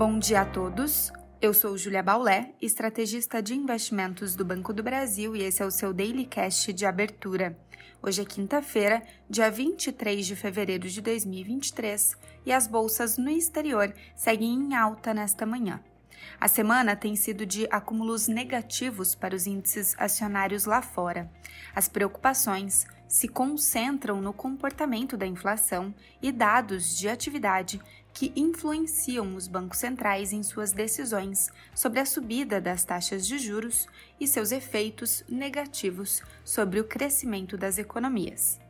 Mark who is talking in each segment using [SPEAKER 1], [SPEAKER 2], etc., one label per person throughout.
[SPEAKER 1] Bom dia a todos. Eu sou Julia Baulé, estrategista de investimentos do Banco do Brasil e esse é o seu Daily Cast de abertura. Hoje é quinta-feira, dia 23 de fevereiro de 2023, e as bolsas no exterior seguem em alta nesta manhã. A semana tem sido de acúmulos negativos para os índices acionários lá fora. As preocupações se concentram no comportamento da inflação e dados de atividade que influenciam os bancos centrais em suas decisões sobre a subida das taxas de juros e seus efeitos negativos sobre o crescimento das economias.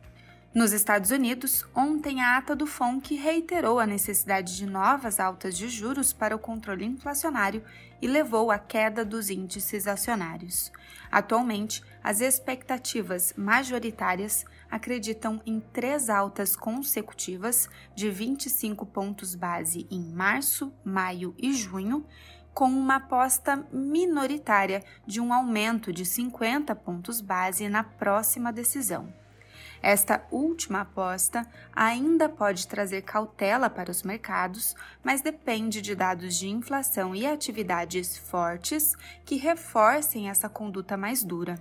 [SPEAKER 1] Nos Estados Unidos, ontem a ata do FONC reiterou a necessidade de novas altas de juros para o controle inflacionário e levou à queda dos índices acionários. Atualmente, as expectativas majoritárias acreditam em três altas consecutivas de 25 pontos base em março, maio e junho, com uma aposta minoritária de um aumento de 50 pontos base na próxima decisão. Esta última aposta ainda pode trazer cautela para os mercados, mas depende de dados de inflação e atividades fortes que reforcem essa conduta mais dura.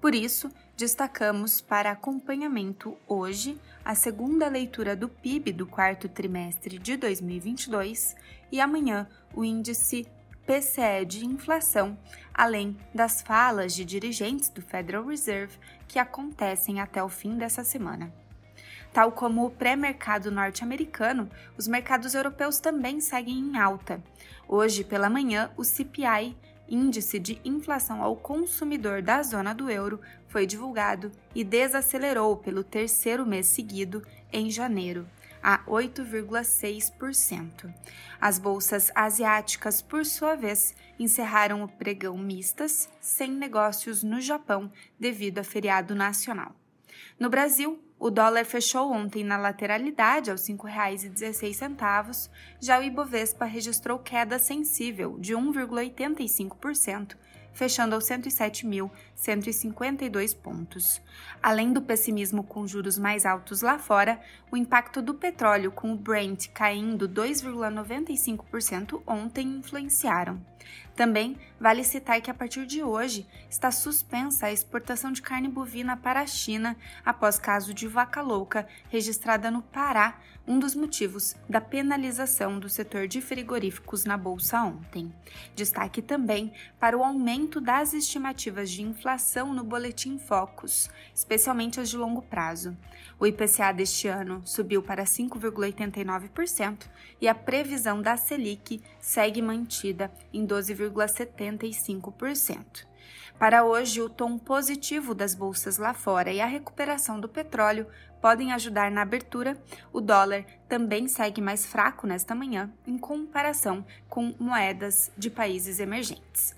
[SPEAKER 1] Por isso, destacamos para acompanhamento hoje a segunda leitura do PIB do quarto trimestre de 2022 e amanhã o índice PCE de inflação, além das falas de dirigentes do Federal Reserve que acontecem até o fim dessa semana. Tal como o pré-mercado norte-americano, os mercados europeus também seguem em alta. Hoje, pela manhã, o CPI, índice de inflação ao consumidor da zona do euro, foi divulgado e desacelerou pelo terceiro mês seguido em janeiro a 8,6%. As bolsas asiáticas, por sua vez, encerraram o pregão mistas, sem negócios no Japão devido a feriado nacional. No Brasil, o dólar fechou ontem na lateralidade aos R$ 5,16, já o Ibovespa registrou queda sensível de 1,85%, fechando aos 107.152 pontos. Além do pessimismo com juros mais altos lá fora, o impacto do petróleo com o Brent caindo 2,95% ontem influenciaram. Também vale citar que a partir de hoje está suspensa a exportação de carne bovina para a China após caso de vaca louca registrada no Pará, um dos motivos da penalização do setor de frigoríficos na bolsa ontem. Destaque também para o aumento das estimativas de inflação no boletim Focus, especialmente as de longo prazo. O IPCA deste ano subiu para 5,89% e a previsão da Selic segue mantida em 12,75%. Para hoje, o tom positivo das bolsas lá fora e a recuperação do petróleo podem ajudar na abertura. O dólar também segue mais fraco nesta manhã em comparação com moedas de países emergentes.